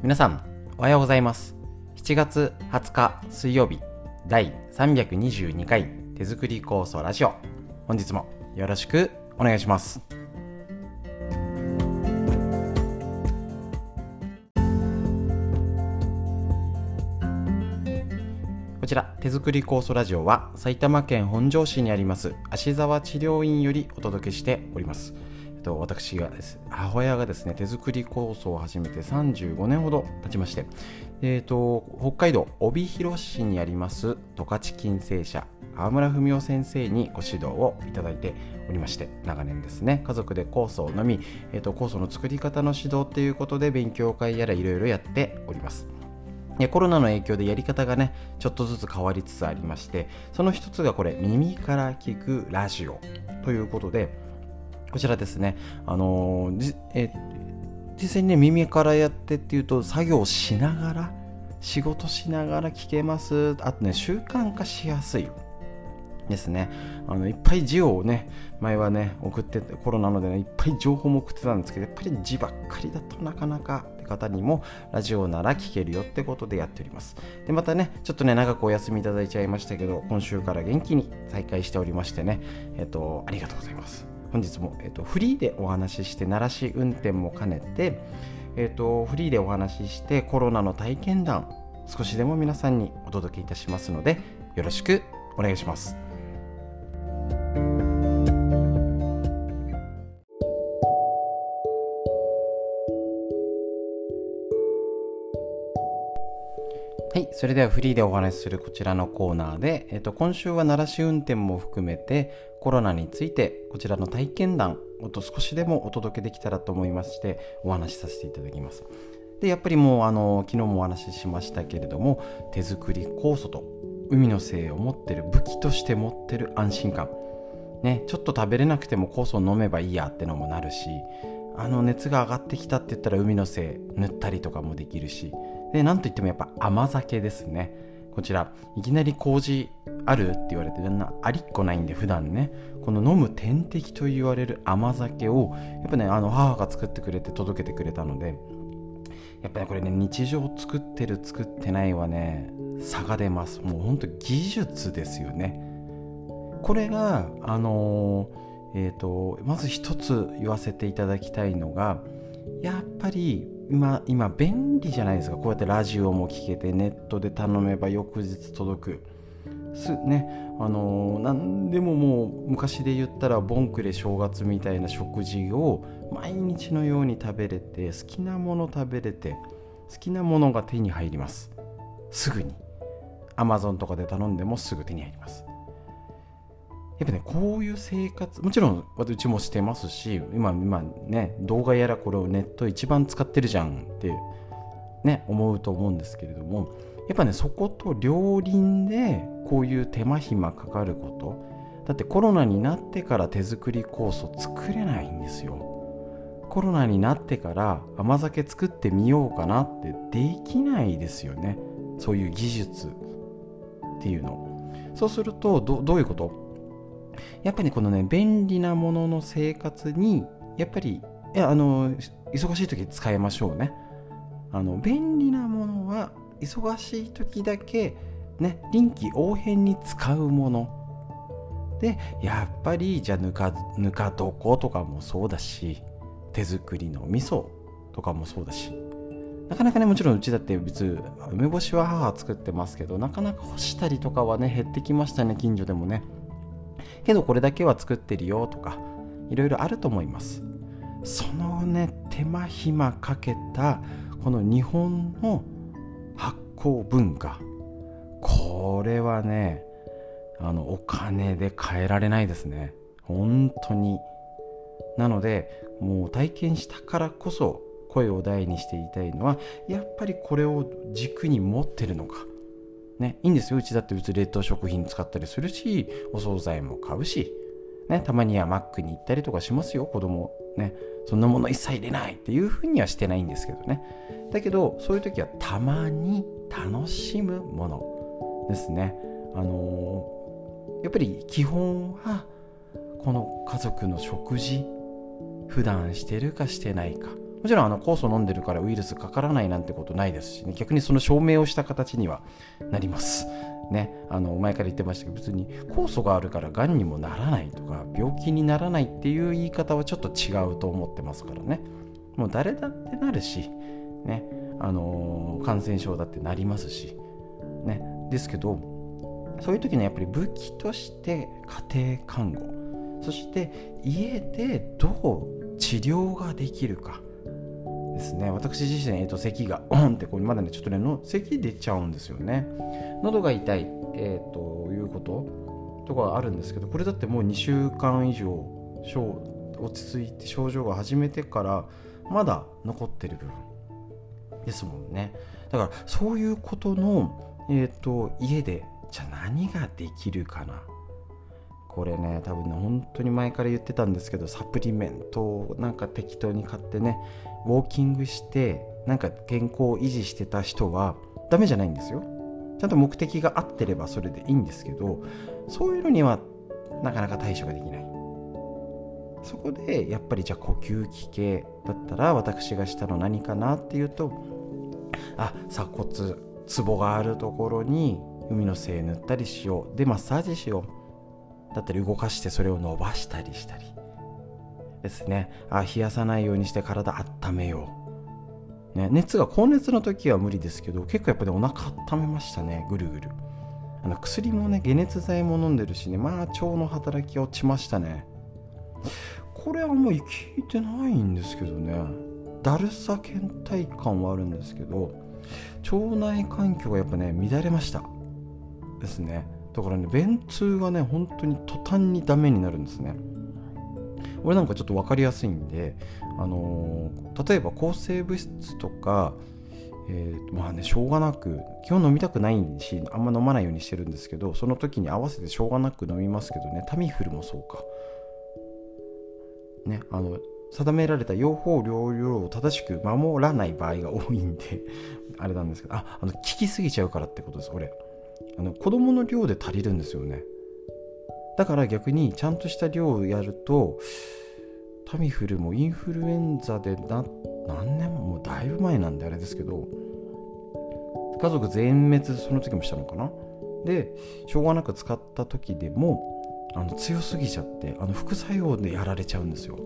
皆さんおはようございます。7月20日水曜日第322回手作り構想ラジオ。本日もよろしくお願いします。こちら手作り酵素ラジオは埼玉県本庄市にあります芦沢治療院よりお届けしております。と私がです。母親がですね手作り酵素を始めて35年ほど経ちまして、えーと、北海道帯広市にあります十勝金星社川村文夫先生にご指導をいただいておりまして長年ですね家族で酵素を飲み、えーと、酵素の作り方の指導ということで勉強会やらいろいろやっております。コロナの影響でやり方がねちょっとずつ変わりつつありましてその一つがこれ耳から聞くラジオということでこちらですね、あのー、え実際にね、耳からやってっていうと、作業しながら、仕事しながら聞けます。あとね、習慣化しやすい。ですね。あの、いっぱい字をね、前はね、送ってて、コロナのでね、いっぱい情報も送ってたんですけど、やっぱり字ばっかりだとなかなかって方にも、ラジオなら聞けるよってことでやっております。で、またね、ちょっとね、長くお休みいただいちゃいましたけど、今週から元気に再開しておりましてね、えっと、ありがとうございます。本日も、えーと、フリーでお話しして鳴らし運転も兼ねて、えーと、フリーでお話ししてコロナの体験談少しでも皆さんにお届けいたしますのでよろしくお願いします。はい、それではフリーでお話しするこちらのコーナーで、えっと、今週は奈良市運転も含めてコロナについてこちらの体験談をと少しでもお届けできたらと思いましてお話しさせていただきます。でやっぱりもうあの昨日もお話ししましたけれども手作り酵素と海の精を持ってる武器として持ってる安心感ねちょっと食べれなくても酵素を飲めばいいやってのもなるしあの熱が上がってきたって言ったら海の精塗ったりとかもできるしでなんといってもやっぱ甘酒ですね。こちらいきなり麹あるって言われてなありっこないんで普段ね。この飲む点滴と言われる甘酒をやっぱねあの母が作ってくれて届けてくれたのでやっぱり、ね、これね日常作ってる作ってないはね差が出ます。もうほんと技術ですよね。これがあのー、えっ、ー、とまず一つ言わせていただきたいのがやっぱり今今便利じゃないですか。こうやってラジオも聞けてネットで頼めば翌日届く。すね。あのー、何でももう昔で言ったらボンクレ正月みたいな食事を毎日のように食べれて好きなもの食べれて好きなものが手に入ります。すぐに。Amazon とかで頼んでもすぐ手に入ります。やっぱねこういう生活もちろんうちもしてますし今今ね動画やらこれをネット一番使ってるじゃんってね思うと思うんですけれどもやっぱねそこと両輪でこういう手間暇かかることだってコロナになってから手作り酵素作れないんですよ。コロナになってから甘酒作ってみようかなってできないですよね。そういう技術っていうの。そうするとどどういうこと？やっぱりこのね便利なものの生活にやっぱりいやあの忙しい時使いましょうね。あの便利なものは忙しい時だけね臨機応変に使うもの。でやっぱりじゃあぬかぬか床とかもそうだし手作りの味噌とかもそうだし。なかなかねもちろんうちだって別梅干しは母作ってますけどなかなか干したりとかはね減ってきましたね近所でもね。けどこれだけは作ってるよとかいろいろあると思います。そのね手間暇かけたこの日本の発酵文化。これはねあのお金で買えられないですね。本当に。なのでもう体験したからこそ声を大にして言いたいのはやっぱりこれを軸に持ってるのか。ね、いいんですよ。うちだってうち冷凍食品使ったりするし、お惣菜も買うし、ね、たまにはマックに行ったりとかしますよ、子供。ね、そんなもの一切入れないっていうふうにはしてないんですけどね。だけど、そういう時はたまに楽しむものですね。あのー、やっぱり基本は、この家族の食事、普段してるかしてないか。もちろんあの酵素飲んでるからウイルスかからないなんてことないですしね。逆にその証明をした形にはなります。ね。あの前から言ってましたけど別に酵素があるからがんにもならないとか病気にならないっていう言い方はちょっと違うと思ってますからね。もう誰だってなるしね。あのー、感染症だってなりますしね。ですけどそういう時のやっぱり武器として家庭看護そして家でどう治療ができるか。ですね。私自身、えーと、咳がオンってこうまだねちょっとねの咳出ちゃうんですよね。喉が痛い、えー、ということとかあるんですけどこれだってもう2週間以上落ち着いて症状が始めてからまだ残ってる部分。ですもんね。だからそういうことの、えーと家でじゃあ何ができるかな。これね多分ね本当に前から言ってたんですけどサプリメントをなんか適当に買ってねウォーキングしてなんか健康を維持してた人はダメじゃないんですよ。ちゃんと目的が合ってればそれでいいんですけどそういうのにはなかなか対処ができない。そこでやっぱりじゃあ呼吸器系だったら私がしたの何かなっていうとあ鎖骨ツボがあるところに海の精塗ったりしよう。でマッサージしよう。だったり動かしてそれを伸ばしたりしたりですね。あ冷やさないようにして体温めよう、ね、熱が高熱の時は無理ですけど結構やっぱりお腹温めましたねぐるぐる。あの薬もね解熱剤も飲んでるしねまあ腸の働き落ちましたね。これはもう聞いてないんですけどねだるさ倦怠感はあるんですけど腸内環境がやっぱね乱れましたですね。だからね便通がね本当に途端にダメになるんですね。俺なんかちょっと分かりやすいんで、あのー、例えば抗生物質とか、えー、まあねしょうがなく基本飲みたくないしあんま飲まないようにしてるんですけどその時に合わせてしょうがなく飲みますけどねタミフルもそうか。ねあの定められた用法療養を正しく守らない場合が多いんであれなんですけどああの効きすぎちゃうからってことです俺。あの子供の量で足りるんですよね。だから逆にちゃんとした量をやるとタミフルもインフルエンザでな何年ももうだいぶ前なんであれですけど家族全滅その時もしたのかな。でしょうがなく使った時でもあの強すぎちゃってあの副作用でやられちゃうんですよ。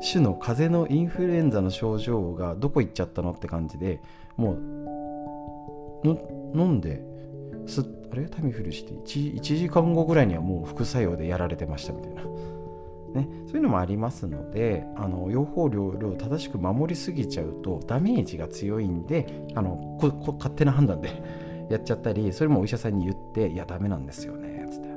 種の風邪のインフルエンザの症状がどこ行っちゃったのって感じでもう飲んですあれ？タミフルして 1, 1時間後ぐらいにはもう副作用でやられてましたみたいな。ね、そういうのもありますのであの用法量を正しく守りすぎちゃうとダメージが強いんであのここ勝手な判断で やっちゃったりそれもお医者さんに言っていやダメなんですよねつって。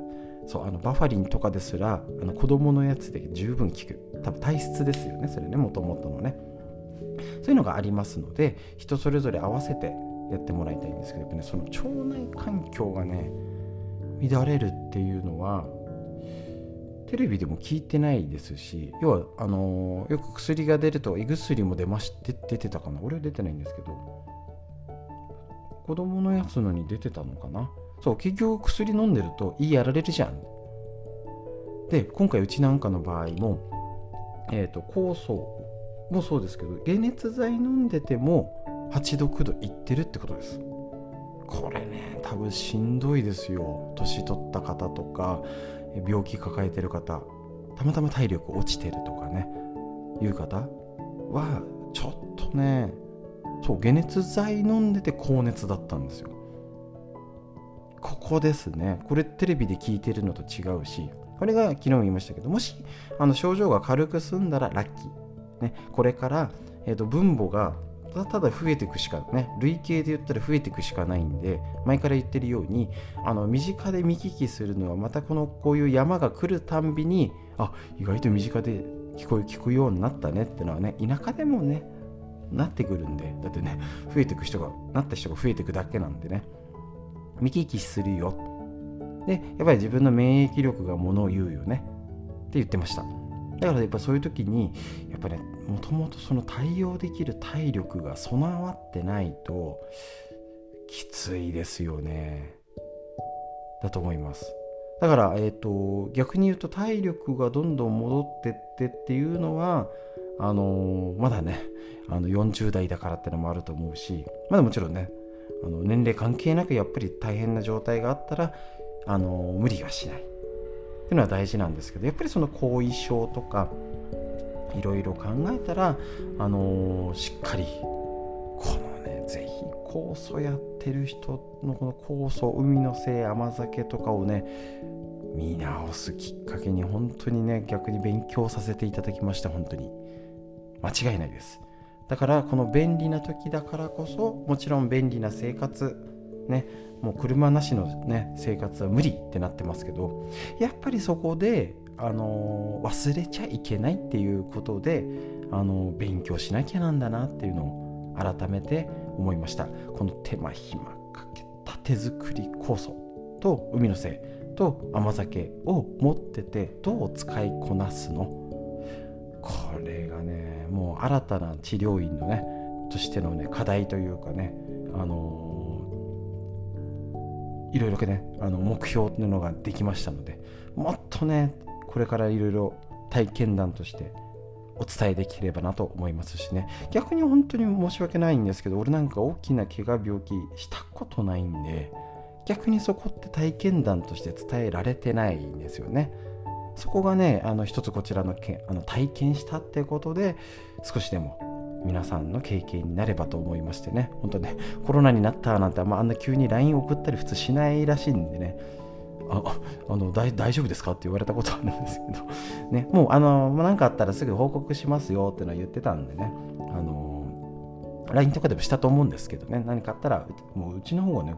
そうあのバファリンとかですらあの子供のやつで十分効く。多分体質ですよねそれねもともとのね。そういうのがありますので人それぞれ合わせてやってもらいたいんですけどやっぱ、ね、その腸内環境がね乱れるっていうのはテレビでも聞いてないですし要はあの、よく薬が出ると胃薬も出まして出てたかな？俺は出てないんですけど子供のやつのに出てたのかな？そう結局薬飲んでると胃やられるじゃん。で今回うちなんかの場合もえっ、ー、と酵素もそうですけど解熱剤飲んでても8度9度いってるってことです。これね多分しんどいですよ。年取った方とか病気抱えてる方たまたま体力落ちてるとかねいう方はちょっとねそう解熱剤飲んでて高熱だったんですよ。ここですね。これテレビで聞いてるのと違うしこれが昨日も言いましたけどもしあの症状が軽く済んだらラッキー、ね、これから、えーと分母がただただ増えていくしかね。累計で言ったら増えていくしかないんで前から言ってるようにあの身近で見聞きするのはまたこのこういう山が来るたんびにあ意外と身近で聞こえ聞くようになったねってのはね田舎でもねなってくるんで。だってね増えていく人がなった人が増えていくだけなんでね見聞きするよ。でやっぱり自分の免疫力がものを言うよね。って言ってました。だからやっぱそういう時にやっぱねもともとその対応できる体力が備わってないときついですよね。だと思います。だから、えーと、逆に言うと体力がどんどん戻ってってっていうのはあのー、まだねあの40代だからってのもあると思うしまだもちろんねあの年齢関係なくやっぱり大変な状態があったら、あのー、無理はしない。いうのは大事なんですけどやっぱりその後遺症とかいろいろ考えたら、あのー、しっかりこのねぜひ酵素やってる人のこの酵素海のせい甘酒とかをね見直すきっかけに本当にね逆に勉強させていただきました本当に。間違いないです。だからこの便利な時だからこそもちろん便利な生活ねもう車なしのね生活は無理ってなってますけどやっぱりそこであの忘れちゃいけないっていうことであの勉強しなきゃなんだなっていうのを改めて思いました。この手間暇かけた手作り酵素と海のせいと甘酒を持っててどう使いこなすの？これがねもう新たな治療院のねとしてのね課題というかねあの、いろいろねあの目標っていうのができましたのでもっとねこれからいろいろ体験談としてお伝えできればなと思いますしね。逆に本当に申し訳ないんですけど俺なんか大きな怪我病気したことないんで逆にそこって体験談として伝えられてないんですよね。そこがねあの一つこちらのあの体験したってことで少しでも皆さんの経験になればと思いましてね。本当ねコロナになったなんて、まあ、あんな急に LINE 送ったり普通しないらしいんでね。ああの大丈夫ですかって言われたことあるんですけど、ね、もうあの何かあったらすぐ報告しますよってのは言ってたんでね。あの LINE とかでもしたと思うんですけどね。何かあったらもううちの方がね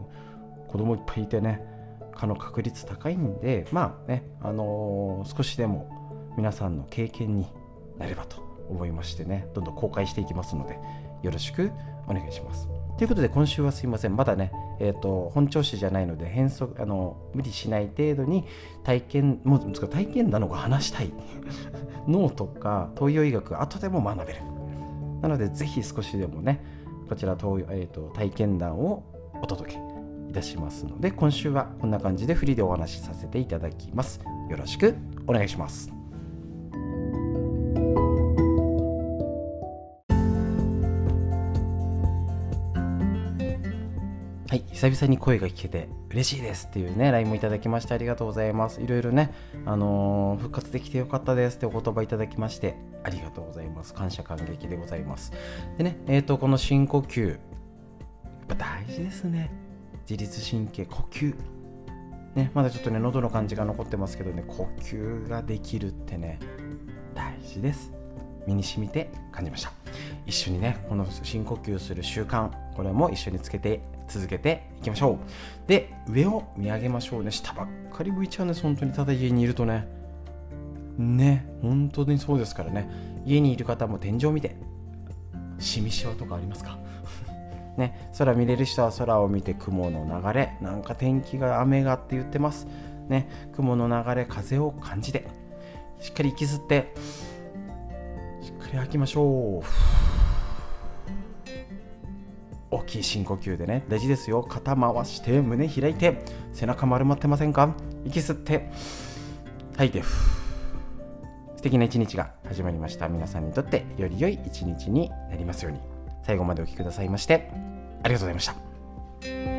子供いっぱいいてね可の確率高いんでまあねあのー、少しでも皆さんの経験になればと思いましてねどんどん公開していきますのでよろしくお願いします。ということで今週はすいません。まだね、えーと、本調子じゃないので変則あの無理しない程度に体験もう体験なのが話したい。脳とか東洋医学後でも学べる。なのでぜひ少しでもねこちら東、えーと体験談をお届けいたしますので今週はこんな感じでフリーでお話しさせていただきます。よろしくお願いします。久々に声が聞けて嬉しいですっていうね、LINE もいただきましてありがとうございます。いろいろね、あのー、復活できてよかったですってお言葉いただきましてありがとうございます。感謝感激でございます。でね、えっ、ー、と、この深呼吸、やっぱ大事ですね。自律神経、呼吸。ね、まだちょっとね、喉の感じが残ってますけどね、呼吸ができるってね、大事です。身に染みて感じました。一緒にね、この深呼吸する習慣、これも一緒につけて続けていきましょう。で上を見上げましょうね。下ばっかり向いちゃうんです本当にただ家にいるとね。ね本当にそうですからね。家にいる方も天井を見てしみしわとかありますか？ね空見れる人は空を見て雲の流れなんか天気が雨がって言ってます。ね雲の流れ風を感じてしっかり息吸ってしっかり吐きましょう。大きい深呼吸でね大事ですよ。肩回して胸開いて背中丸まってませんか？息吸って吐いて素敵な一日が始まりました。皆さんにとってより良い一日になりますように。最後までお聴きくださいましてありがとうございました。